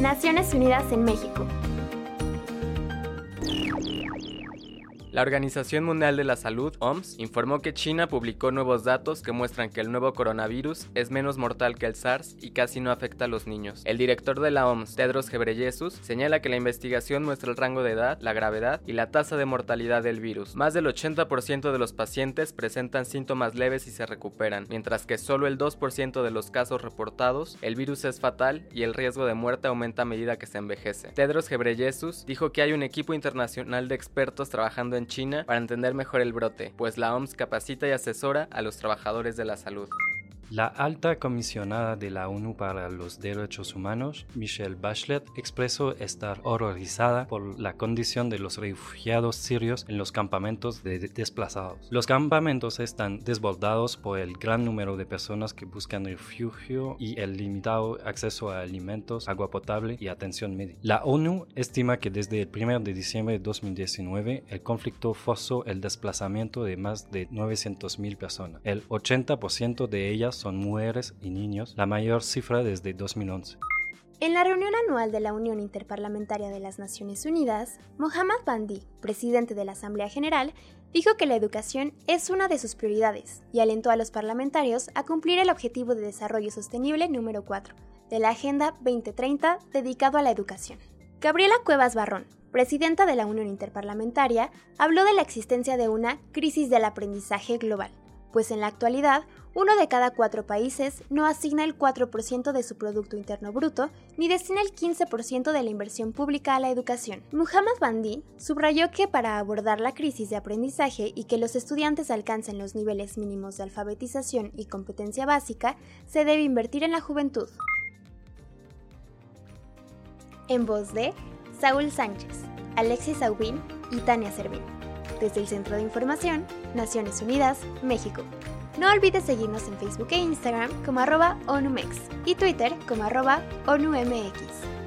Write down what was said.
Naciones Unidas en México. La Organización Mundial de la Salud, OMS, informó que China publicó nuevos datos que muestran que el nuevo coronavirus es menos mortal que el SARS y casi no afecta a los niños. El director de la OMS, Tedros Ghebreyesus, señala que la investigación muestra el rango de edad, la gravedad y la tasa de mortalidad del virus. Más del 80% de los pacientes presentan síntomas leves y se recuperan, mientras que solo el 2% de los casos reportados, el virus es fatal y el riesgo de muerte aumenta a medida que se envejece. Tedros Ghebreyesus dijo que hay un equipo internacional de expertos trabajando en China para entender mejor el brote, pues la OMS capacita y asesora a los trabajadores de la salud. La alta comisionada de la ONU para los Derechos Humanos, Michelle Bachelet, expresó estar horrorizada por la condición de los refugiados sirios en los campamentos de desplazados. Los campamentos están desbordados por el gran número de personas que buscan refugio y el limitado acceso a alimentos, agua potable y atención médica. La ONU estima que desde el 1 de diciembre de 2019 el conflicto forzó el desplazamiento de más de 900.000 personas. El 80% de ellas son mujeres y niños, la mayor cifra desde 2011. En la reunión anual de la Unión Interparlamentaria de las Naciones Unidas, Mohammad Bandi, presidente de la Asamblea General, dijo que la educación es una de sus prioridades y alentó a los parlamentarios a cumplir el Objetivo de Desarrollo Sostenible número 4 de la Agenda 2030 dedicado a la educación. Gabriela Cuevas Barrón, presidenta de la Unión Interparlamentaria, habló de la existencia de una crisis del aprendizaje global, pues en la actualidad uno de cada cuatro países no asigna el 4% de su Producto Interno Bruto ni destina el 15% de la inversión pública a la educación. Muhammad Bandi subrayó que para abordar la crisis de aprendizaje y que los estudiantes alcancen los niveles mínimos de alfabetización y competencia básica, se debe invertir en la juventud. En voz de Saúl Sánchez, Alexis Aubin y Tania Servín. Desde el Centro de Información, Naciones Unidas, México. No olvides seguirnos en Facebook e Instagram como arroba ONUMEX y Twitter como arroba ONUMX.